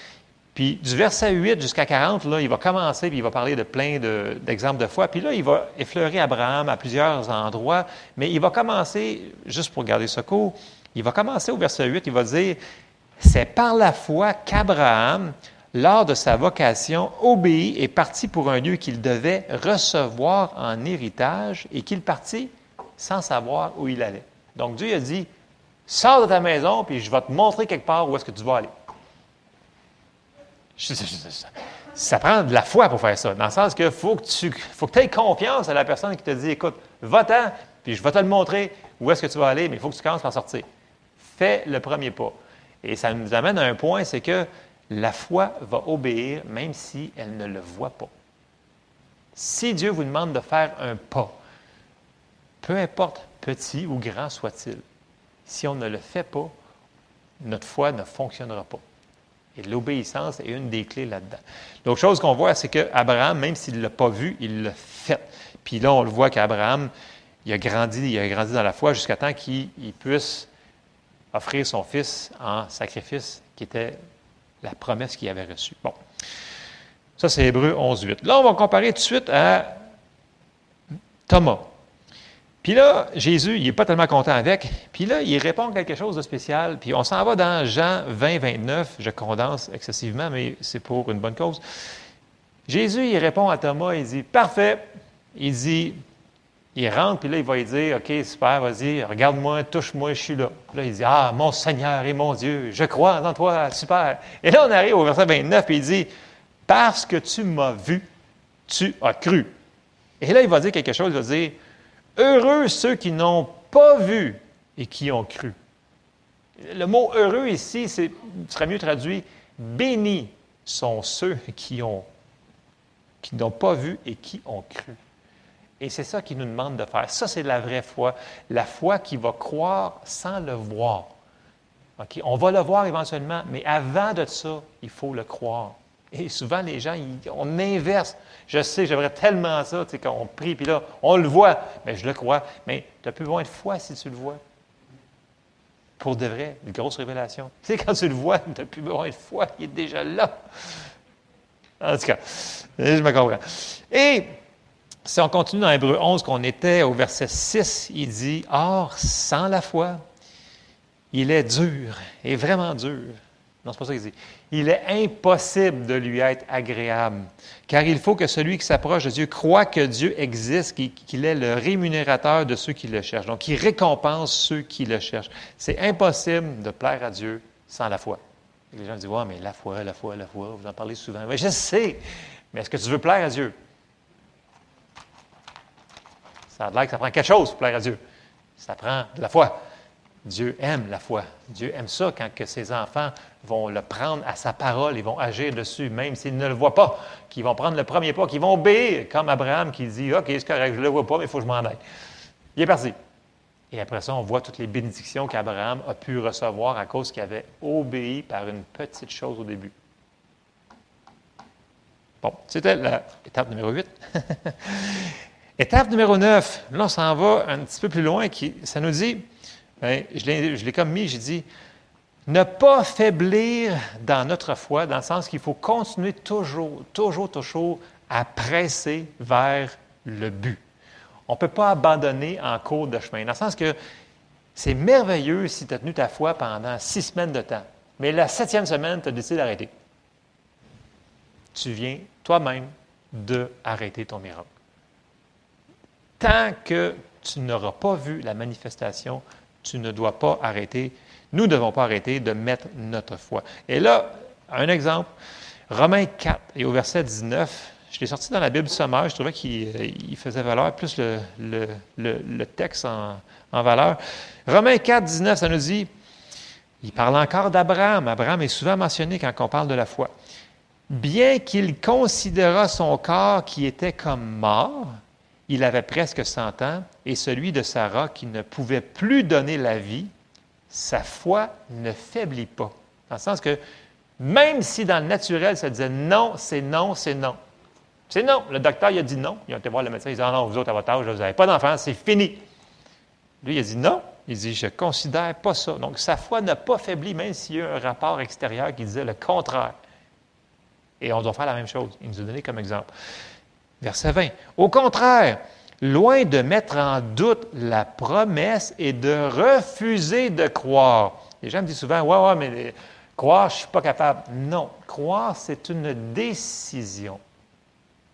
puis du verset 8 jusqu'à 40, là, il va commencer, puis il va parler de plein d'exemples de, foi. Puis là, il va effleurer Abraham à plusieurs endroits, mais il va commencer, juste pour garder ce cours, il va commencer au verset 8, il va dire, c'est par la foi qu'Abraham, lors de sa vocation, obéit et partit pour un lieu qu'il devait recevoir en héritage et qu'il partit sans savoir où il allait. Donc Dieu a dit, sors de ta maison, puis je vais te montrer quelque part où est-ce que tu vas aller. Ça prend de la foi pour faire ça, dans le sens qu'il faut que tu faut que aies confiance à la personne qui te dit, écoute, va-t'en, puis je vais te le montrer où est-ce que tu vas aller, mais il faut que tu commences à sortir fais le premier pas. Et ça nous amène à un point, c'est que la foi va obéir même si elle ne le voit pas. Si Dieu vous demande de faire un pas, peu importe petit ou grand soit-il, si on ne le fait pas, notre foi ne fonctionnera pas. Et l'obéissance est une des clés là-dedans. L'autre chose qu'on voit, c'est qu'Abraham, même s'il ne l'a pas vu, il l'a fait. Puis là, on le voit qu'Abraham, il a grandi, il a grandi dans la foi jusqu'à temps qu'il puisse offrir son fils en sacrifice, qui était la promesse qu'il avait reçue. Bon. Ça, c'est Hébreu 11, 8. Là, on va comparer tout de suite à Thomas. Puis là, Jésus, il n'est pas tellement content avec. Puis là, il répond quelque chose de spécial. Puis on s'en va dans Jean 20, 29. Je condense excessivement, mais c'est pour une bonne cause. Jésus, il répond à Thomas, il dit, parfait. Il dit, il rentre, puis là, il va lui dire, OK, super, vas-y, regarde-moi, touche-moi, je suis là. Puis là, il dit, Ah, mon Seigneur et mon Dieu, je crois en toi, super. Et là, on arrive au verset 29, puis il dit, Parce que tu m'as vu, tu as cru. Et là, il va dire quelque chose, il va dire, Heureux ceux qui n'ont pas vu et qui ont cru. Le mot heureux ici, c'est, serait mieux traduit, bénis sont ceux qui ont, qui n'ont pas vu et qui ont cru. Et c'est ça qu'il nous demande de faire. Ça, c'est la vraie foi. La foi qui va croire sans le voir. On va le voir éventuellement, mais avant de ça, il faut le croire. Et souvent, les gens, on inverse. Je sais, j'aimerais tellement ça, tu sais, qu'on prie, puis là, on le voit, mais je le crois. Mais tu n'as plus besoin de foi si tu le vois. Pour de vrai, une grosse révélation. Tu sais, quand tu le vois, tu n'as plus besoin de foi, il est déjà là. En tout cas, je me comprends. Et si on continue dans Hébreu 11, qu'on était au verset 6, il dit Or, sans la foi, il est dur, et vraiment dur. Non, c'est pas ça qu'il dit. Il est impossible de lui être agréable, car il faut que celui qui s'approche de Dieu croit que Dieu existe, qu'il est le rémunérateur de ceux qui le cherchent. Donc, il récompense ceux qui le cherchent. C'est impossible de plaire à Dieu sans la foi. les gens disent Ouais, mais la foi, la foi, la foi, vous en parlez souvent. Oui, je sais, mais est-ce que tu veux plaire à Dieu? Ça a l'air que ça prend quelque chose pour plaire à Dieu. Ça prend de la foi. Dieu aime la foi. Dieu aime ça quand que ses enfants vont le prendre à sa parole, ils vont agir dessus, même s'ils ne le voient pas, qu'ils vont prendre le premier pas, qu'ils vont obéir, comme Abraham qui dit OK, c'est correct, je ne le vois pas, mais il faut que je m'en aille. Il est parti. Et après ça, on voit toutes les bénédictions qu'Abraham a pu recevoir à cause qu'il avait obéi par une petite chose au début. Bon, c'était l'étape numéro 8. étape numéro 9, là, on s'en va un petit peu plus loin. Qui, ça nous dit, ben, je l'ai comme mis, j'ai dit, ne pas faiblir dans notre foi, dans le sens qu'il faut continuer toujours, toujours, toujours à presser vers le but. On ne peut pas abandonner en cours de chemin, dans le sens que c'est merveilleux si tu as tenu ta foi pendant six semaines de temps, mais la septième semaine, tu as décidé d'arrêter. Tu viens toi-même d'arrêter ton miracle. Tant que tu n'auras pas vu la manifestation, tu ne dois pas arrêter nous ne devons pas arrêter de mettre notre foi. Et là, un exemple, Romains 4 et au verset 19, je l'ai sorti dans la Bible sommaire, je trouvais qu'il euh, faisait valeur, plus le, texte en, en, valeur. Romains 4, 19, ça nous dit, il parle encore d'Abraham. Abraham est souvent mentionné quand on parle de la foi. Bien qu'il considéra son corps qui était comme mort, il avait presque 100 ans, et celui de Sarah qui ne pouvait plus donner la vie, sa foi ne faiblit pas. Dans le sens que même si dans le naturel, ça disait non, c'est non, c'est non. C'est non. Le docteur, il a dit non. Il a été voir le médecin, il a dit ah non, vous autres, à votre âge, vous n'avez pas d'enfant, c'est fini. Lui, il a dit non. Il dit je ne considère pas ça. Donc, sa foi n'a pas faibli, même s'il y a un rapport extérieur qui disait le contraire. Et on doit faire la même chose. Il nous a donné comme exemple. Verset 20. Au contraire, loin de mettre en doute la promesse et de refuser de croire. Les gens me disent souvent, ouais, ouais, mais croire, je ne suis pas capable. Non, croire, c'est une décision.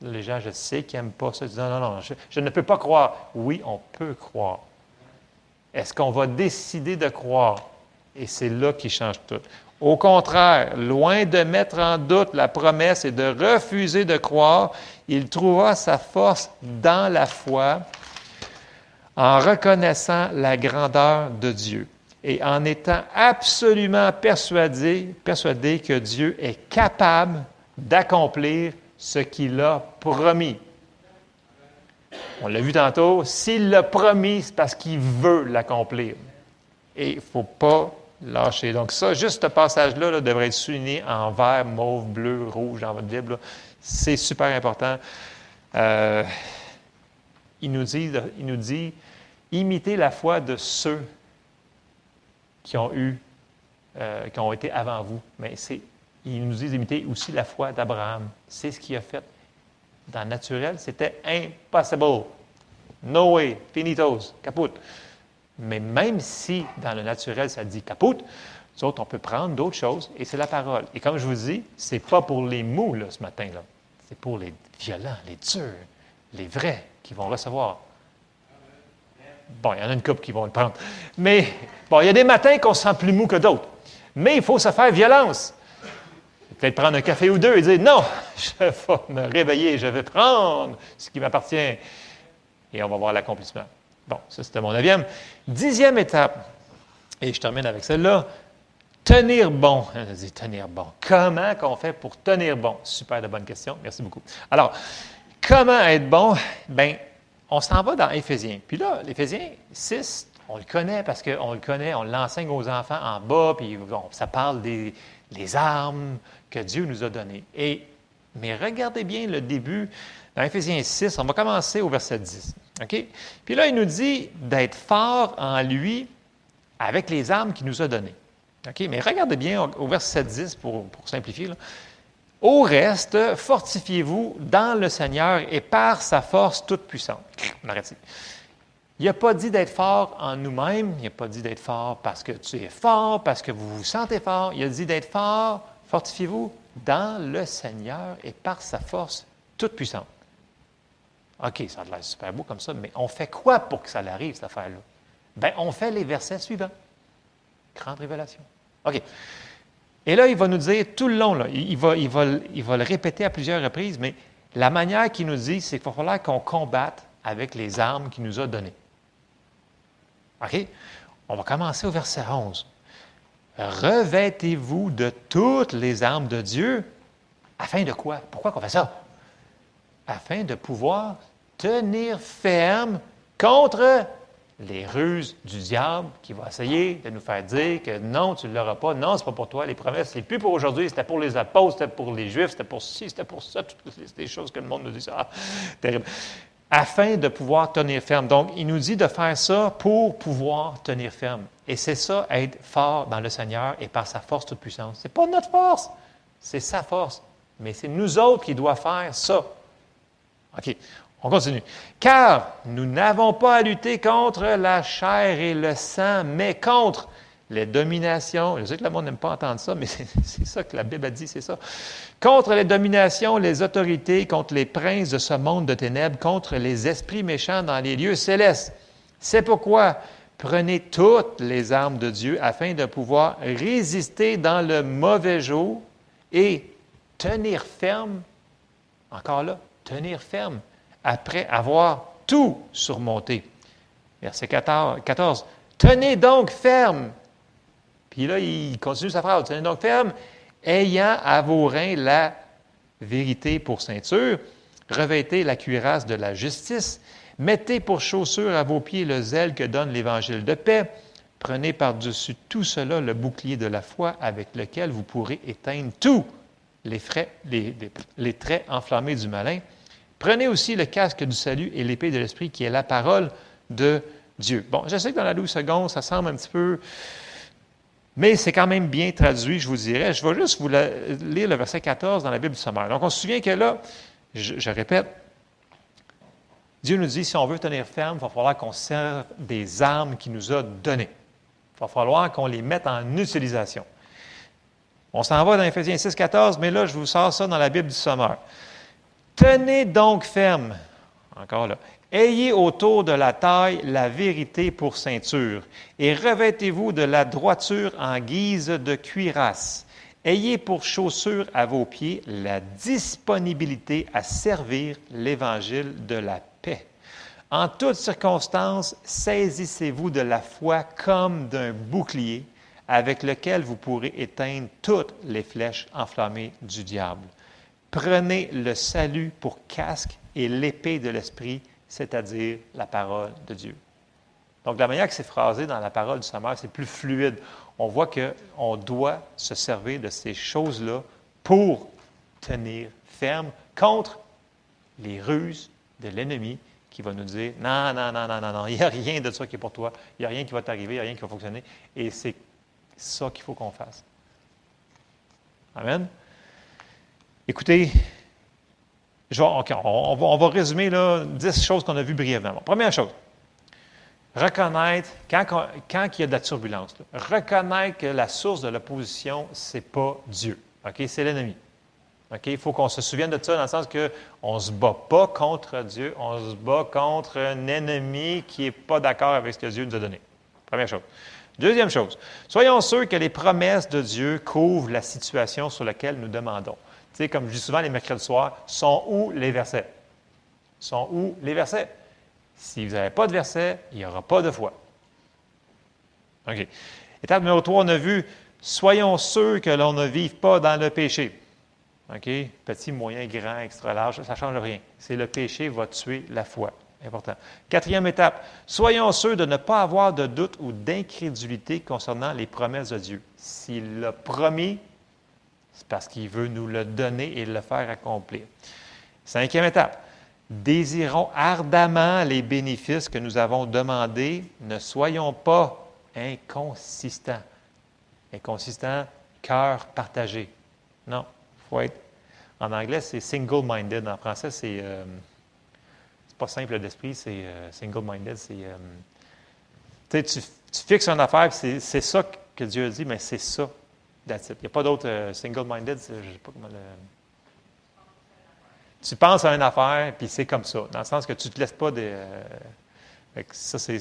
Les gens, je sais, qui n'aiment pas ça, non, non, non, je, ne peux pas croire. Oui, on peut croire. Est-ce qu'on va décider de croire? Et c'est là qui change tout. Au contraire, loin de mettre en doute la promesse et de refuser de croire, il trouva sa force dans la foi en reconnaissant la grandeur de Dieu et en étant absolument persuadé, que Dieu est capable d'accomplir ce qu'il a promis. On l'a vu tantôt, s'il l'a promis, c'est parce qu'il veut l'accomplir. Et il ne faut pas lâcher. Donc ça, juste ce passage-là devrait être souligné en vert, mauve, bleu, rouge dans votre Bible. C'est super important. Euh, il, nous dit, il nous dit, imitez la foi de ceux qui ont eu, euh, qui ont été avant vous. Mais c'est, il nous dit d'imiter aussi la foi d'Abraham. C'est ce qu'il a fait. Dans le naturel, c'était impossible. No way, finitos, caput. Mais même si dans le naturel, ça dit capote, nous on peut prendre d'autres choses et c'est la parole. Et comme je vous dis, ce n'est pas pour les mous là, ce matin-là. C'est pour les violents, les durs, les vrais qui vont recevoir. Bon, il y en a une couple qui vont le prendre. Mais, bon, il y a des matins qu'on se sent plus mou que d'autres. Mais il faut se faire violence. Peut-être prendre un café ou deux et dire non, je vais me réveiller, je vais prendre ce qui m'appartient. Et on va voir l'accomplissement. Bon, ça c'était mon neuvième. Dixième étape, et je termine avec celle-là, tenir bon. On dit tenir bon. Comment qu'on fait pour tenir bon? Super de bonne question. Merci beaucoup. Alors, comment être bon? Bien, on s'en va dans Éphésiens. Puis là, l'Éphésiens 6, on le connaît parce qu'on le connaît, on l'enseigne aux enfants en bas, puis ça parle des, des armes que Dieu nous a données. Et, mais regardez bien le début dans Éphésiens 6, on va commencer au verset 10. OK? Puis là, il nous dit d'être fort en lui avec les armes qu'il nous a données. OK? Mais regardez bien au, verset 10 pour, simplifier. Au reste, fortifiez-vous dans le Seigneur et par sa force toute puissante. On arrête Il n'a pas dit d'être fort en nous-mêmes, il n'a pas dit d'être fort parce que tu es fort, parce que vous vous sentez fort. Il a dit d'être fort, fortifiez-vous dans le Seigneur et par sa force toute puissante. OK, ça a l'air super beau comme ça, mais on fait quoi pour que ça arrive, cette affaire-là? Bien, on fait les versets suivants. Grande révélation. OK. Et là, il va nous dire tout le long, là, il, va, il, va, il va le répéter à plusieurs reprises, mais la manière qu'il nous dit, c'est qu'il va falloir qu'on combatte avec les armes qu'il nous a données. OK? On va commencer au verset 11. Revêtez-vous de toutes les armes de Dieu. Afin de quoi? Pourquoi qu'on fait ça? Afin de pouvoir tenir ferme contre les ruses du diable qui va essayer de nous faire dire que non, tu ne l'auras pas, non, ce n'est pas pour toi, les promesses, c'est plus pour aujourd'hui, c'était pour les apôtres, c'était pour les juifs, c'était pour ci, c'était pour ça, toutes les choses que le monde nous dit, ah, terrible. Afin de pouvoir tenir ferme. Donc, il nous dit de faire ça pour pouvoir tenir ferme. Et c'est ça, être fort dans le Seigneur et par sa force toute puissance. Ce n'est pas notre force, c'est sa force. Mais c'est nous autres qui doivent faire ça. OK. On continue. Car nous n'avons pas à lutter contre la chair et le sang, mais contre les dominations. Je sais que le monde n'aime pas entendre ça, mais c'est ça que la Bible a dit, c'est ça. Contre les dominations, les autorités, contre les princes de ce monde de ténèbres, contre les esprits méchants dans les lieux célestes. C'est pourquoi prenez toutes les armes de Dieu afin de pouvoir résister dans le mauvais jour et tenir ferme, encore là, tenir ferme après avoir tout surmonté. Verset 14. Tenez donc ferme. Puis là, il continue sa phrase. Tenez donc ferme, ayant à vos reins la vérité pour ceinture, revêtez la cuirasse de la justice, mettez pour chaussure à vos pieds le zèle que donne l'évangile de paix, prenez par-dessus tout cela le bouclier de la foi avec lequel vous pourrez éteindre tous les, les traits enflammés du malin Prenez aussi le casque du salut et l'épée de l'Esprit qui est la parole de Dieu. Bon, je sais que dans la 12 secondes, ça semble un petit peu... Mais c'est quand même bien traduit, je vous dirais. Je vais juste vous lire le verset 14 dans la Bible du sommaire. Donc, on se souvient que là, je, répète, Dieu nous dit, si on veut tenir ferme, il va falloir qu'on serve des armes qu'il nous a données. Il va falloir qu'on les mette en utilisation. On s'en va dans Ephésiens 6, 14, mais là, je vous sors ça dans la Bible du sommaire. Tenez donc ferme, encore là, ayez autour de la taille la vérité pour ceinture, et revêtez-vous de la droiture en guise de cuirasse. Ayez pour chaussure à vos pieds la disponibilité à servir l'Évangile de la paix. En toutes circonstances, saisissez-vous de la foi comme d'un bouclier avec lequel vous pourrez éteindre toutes les flèches enflammées du diable. Prenez le salut pour casque et l'épée de l'Esprit, c'est-à-dire la parole de Dieu. Donc, la manière que c'est phrasé dans la parole du Sommeur, c'est plus fluide. On voit qu'on doit se servir de ces choses-là pour tenir ferme contre les ruses de l'ennemi qui va nous dire non, non, non, non, non, non, il n'y a rien de ça qui est pour toi, il n'y a rien qui va t'arriver, il n'y a rien qui va fonctionner. Et c'est ça qu'il faut qu'on fasse. Amen? Écoutez, on, va, résumer là, 10 choses qu'on a vues brièvement. Première chose, reconnaître, quand, il y a de la turbulence, reconnaître que la source de l'opposition, ce n'est pas Dieu. C'est l'ennemi. Il faut qu'on se souvienne de ça dans le sens qu'on ne se bat pas contre Dieu, on se bat contre un ennemi qui n'est pas d'accord avec ce que Dieu nous a donné. Première chose. Deuxième chose, soyons sûrs que les promesses de Dieu couvrent la situation sur laquelle nous demandons. Comme je dis souvent les mercredis soirs, sont où les versets? Sont où les versets? Si vous n'avez pas de versets, il n'y aura pas de foi. OK. Étape numéro 3, on a vu soyons sûrs que l'on ne vive pas dans le péché. OK? Petit, moyen, grand, extra large, ça ne change rien. C'est le péché va tuer la foi. Important. Quatrième étape, soyons sûrs de ne pas avoir de doute ou d'incrédulité concernant les promesses de Dieu. S'il l'a promis, parce qu'il veut nous le donner et le faire accomplir. Cinquième étape. Désirons ardemment les bénéfices que nous avons demandés. Ne soyons pas inconsistants. Inconsistants, cœur partagé. Non, il faut être. En anglais, c'est single-minded. En français, c'est. Euh, c'est pas simple d'esprit, c'est euh, single-minded. C'est. Euh, tu, tu fixes une affaire, c'est ça que Dieu dit, mais c'est ça il n'y a pas d'autre euh, single-minded. Tu penses à une affaire, puis c'est comme ça, dans le sens que tu ne te laisses pas des. Euh, ça, c'est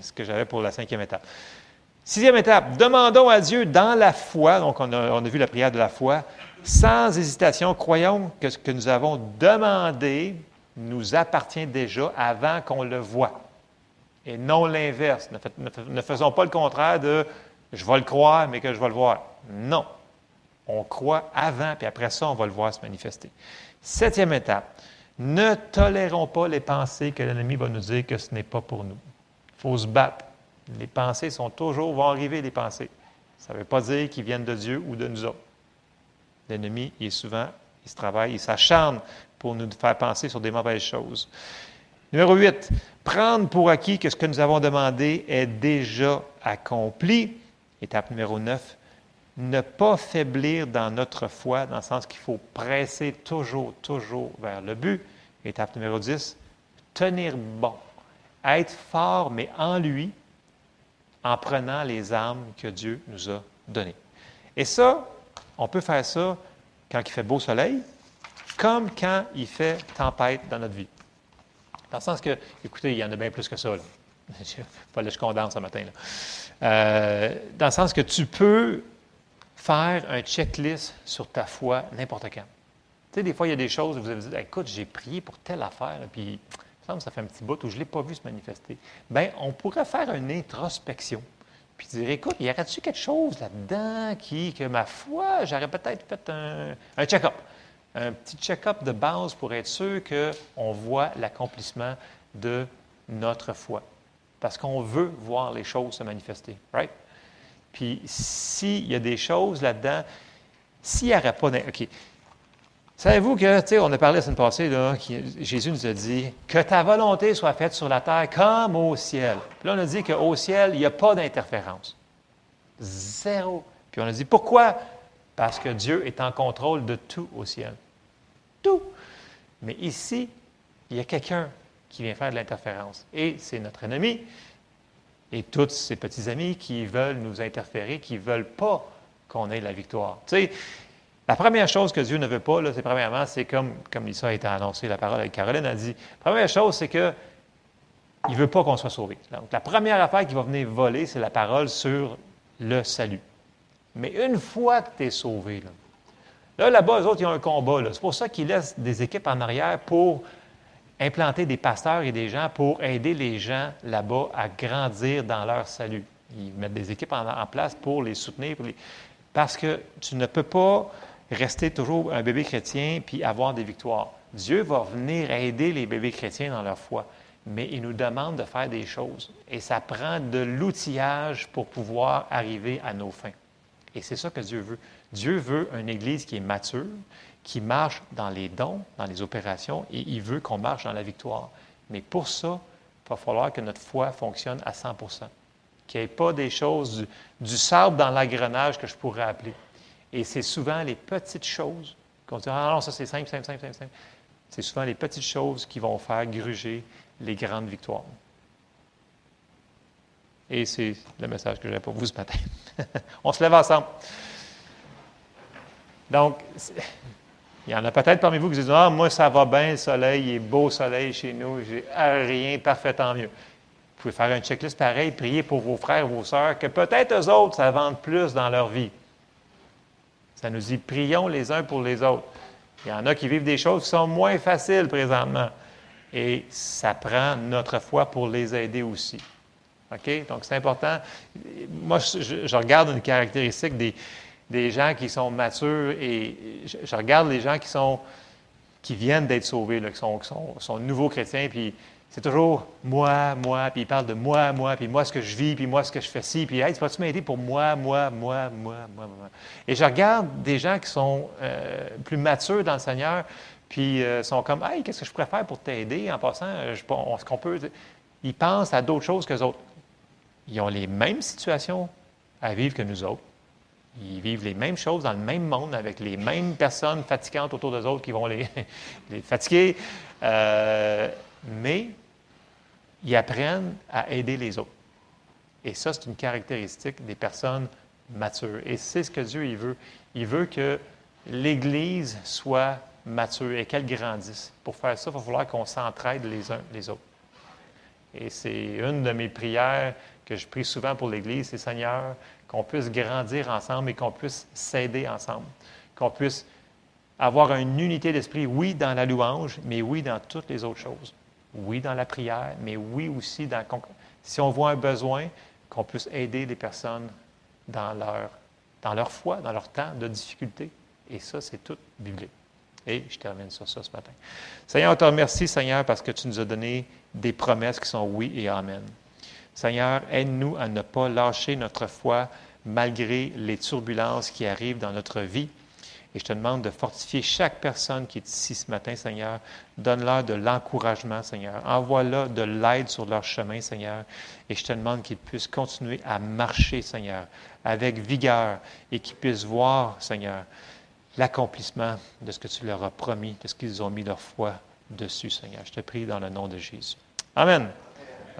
ce que j'avais pour la cinquième étape. Sixième étape, demandons à Dieu dans la foi, donc on a, vu la prière de la foi, sans hésitation, croyons que ce que nous avons demandé nous appartient déjà avant qu'on le voie. Et non l'inverse. ne, faisons pas le contraire de je vais le croire, mais que je vais le voir. Non. On croit avant, puis après ça, on va le voir se manifester. Septième étape. Ne tolérons pas les pensées que l'ennemi va nous dire que ce n'est pas pour nous. faut se battre. Les pensées sont toujours, vont arriver les pensées. Ça ne veut pas dire qu'ils viennent de Dieu ou de nous autres. L'ennemi, il est souvent, il se travaille, il s'acharne pour nous faire penser sur des mauvaises choses. Numéro 8, prendre pour acquis que ce que nous avons demandé est déjà accompli. Étape numéro 9, ne pas faiblir dans notre foi, dans le sens qu'il faut presser toujours, toujours vers le but. Étape numéro 10, tenir bon, être fort, mais en lui, en prenant les armes que Dieu nous a données. Et ça, on peut faire ça quand il fait beau soleil, comme quand il fait tempête dans notre vie. Dans le sens que, écoutez, il y en a bien plus que ça. Là. Pas je condense ce matin. Euh, dans le sens que tu peux faire un checklist sur ta foi n'importe quand. Tu sais, des fois, il y a des choses où vous avez dit Écoute, j'ai prié pour telle affaire, puis ça fait un petit bout où je ne l'ai pas vu se manifester. Bien, on pourrait faire une introspection. Puis dire, écoute, y aurait-tu quelque chose là-dedans qui, que ma foi, j'aurais peut-être fait un, un check-up. Un petit check-up de base pour être sûr qu'on voit l'accomplissement de notre foi. Parce qu'on veut voir les choses se manifester, right? Puis s'il y a des choses là-dedans, s'il n'y aurait pas... OK. Savez-vous que, tu sais, on a parlé la semaine passée, là, Jésus nous a dit que ta volonté soit faite sur la terre comme au ciel. Puis là, on a dit qu'au ciel, il n'y a pas d'interférence. Zéro. Puis on a dit pourquoi? Parce que Dieu est en contrôle de tout au ciel. Tout. Mais ici, il y a quelqu'un qui vient faire de l'interférence. Et c'est notre ennemi et tous ces petits amis qui veulent nous interférer, qui ne veulent pas qu'on ait la victoire. Tu sais, la première chose que Dieu ne veut pas, c'est premièrement, c'est comme, comme a été annoncé, la parole avec Caroline a dit, première chose, c'est que il ne veut pas qu'on soit sauvé. Donc, la première affaire qui va venir voler, c'est la parole sur le salut. Mais une fois que tu es sauvé, là, là, bas les autres, ils ont un combat. C'est pour ça qu'ils laissent des équipes en arrière pour implanter des pasteurs et des gens pour aider les gens là-bas à grandir dans leur salut. Ils mettent des équipes en, place pour les soutenir. Parce que tu ne peux pas rester toujours un bébé chrétien puis avoir des victoires. Dieu va venir aider les bébés chrétiens dans leur foi, mais il nous demande de faire des choses. Et ça prend de l'outillage pour pouvoir arriver à nos fins. Et c'est ça que Dieu veut. Dieu veut une Église qui est mature, qui marche dans les dons, dans les opérations, et il veut qu'on marche dans la victoire. Mais pour ça, il va falloir que notre foi fonctionne à 100 qu'il n'y ait pas des choses, du, sable dans l'agrenage que je pourrais appeler. Et c'est souvent les petites choses qu'on dit Ah non, ça c'est simple, simple, simple, simple, simple. C'est souvent les petites choses qui vont faire gruger les grandes victoires. Et c'est le message que j'ai pour vous ce matin. On se lève ensemble. Donc, il y en a peut-être parmi vous qui disent Ah, moi, ça va bien, le soleil, il est beau soleil chez nous, j'ai rien, parfait, tant mieux. Vous pouvez faire un checklist pareil, prier pour vos frères, vos sœurs, que peut-être eux autres, ça vende plus dans leur vie. Ça nous dit prions les uns pour les autres. Il y en a qui vivent des choses qui sont moins faciles présentement. Et ça prend notre foi pour les aider aussi. OK? Donc, c'est important. Moi, je regarde une caractéristique des, des gens qui sont matures et je, regarde les gens qui sont qui viennent d'être sauvés, qui, sont, sont, nouveaux chrétiens, puis c'est toujours moi, moi, puis ils parlent de moi, moi, puis moi ce que je vis, puis moi ce que je fais ci, puis hey, tu vas-tu m'aider pour moi, moi, moi, moi, moi, moi. Et je regarde des gens qui sont euh, plus matures dans le Seigneur, puis euh, sont comme hey, qu'est-ce que je pourrais faire pour t'aider? En passant, je, ce qu'on peut. Ils pensent à d'autres choses que les autres. Ils ont les mêmes situations à vivre que nous autres. Ils vivent les mêmes choses dans le même monde avec les mêmes personnes fatigantes autour d'eux autres qui vont les, fatiguer. Euh, mais ils apprennent à aider les autres. Et ça, c'est une caractéristique des personnes matures. Et c'est ce que Dieu il veut. Il veut que l'Église soit mature et qu'elle grandisse. Pour faire ça, il va falloir qu'on s'entraide les uns les autres. Et c'est une de mes prières que je prie souvent pour l'Église, c'est Seigneur, qu'on puisse grandir ensemble et qu'on puisse s'aider ensemble, qu'on puisse avoir une unité d'esprit, oui, dans la louange, mais oui, dans toutes les autres choses. Oui, dans la prière, mais oui aussi dans... Si on voit un besoin, qu'on puisse aider les personnes dans leur, dans leur foi, dans leur temps de difficulté. Et ça, c'est tout biblique. Et je termine sur ça ce matin. Seigneur, on te remercie, Seigneur, parce que tu nous as donné des promesses qui sont oui et amen. Seigneur, aide-nous à ne pas lâcher notre foi malgré les turbulences qui arrivent dans notre vie. Et je te demande de fortifier chaque personne qui est ici ce matin, Seigneur. Donne-leur de l'encouragement, Seigneur. Envoie-leur de l'aide sur leur chemin, Seigneur. Et je te demande qu'ils puissent continuer à marcher, Seigneur, avec vigueur et qu'ils puissent voir, Seigneur, l'accomplissement de ce que tu leur as promis, de ce qu'ils ont mis leur foi dessus, Seigneur. Je te prie dans le nom de Jésus. Amen.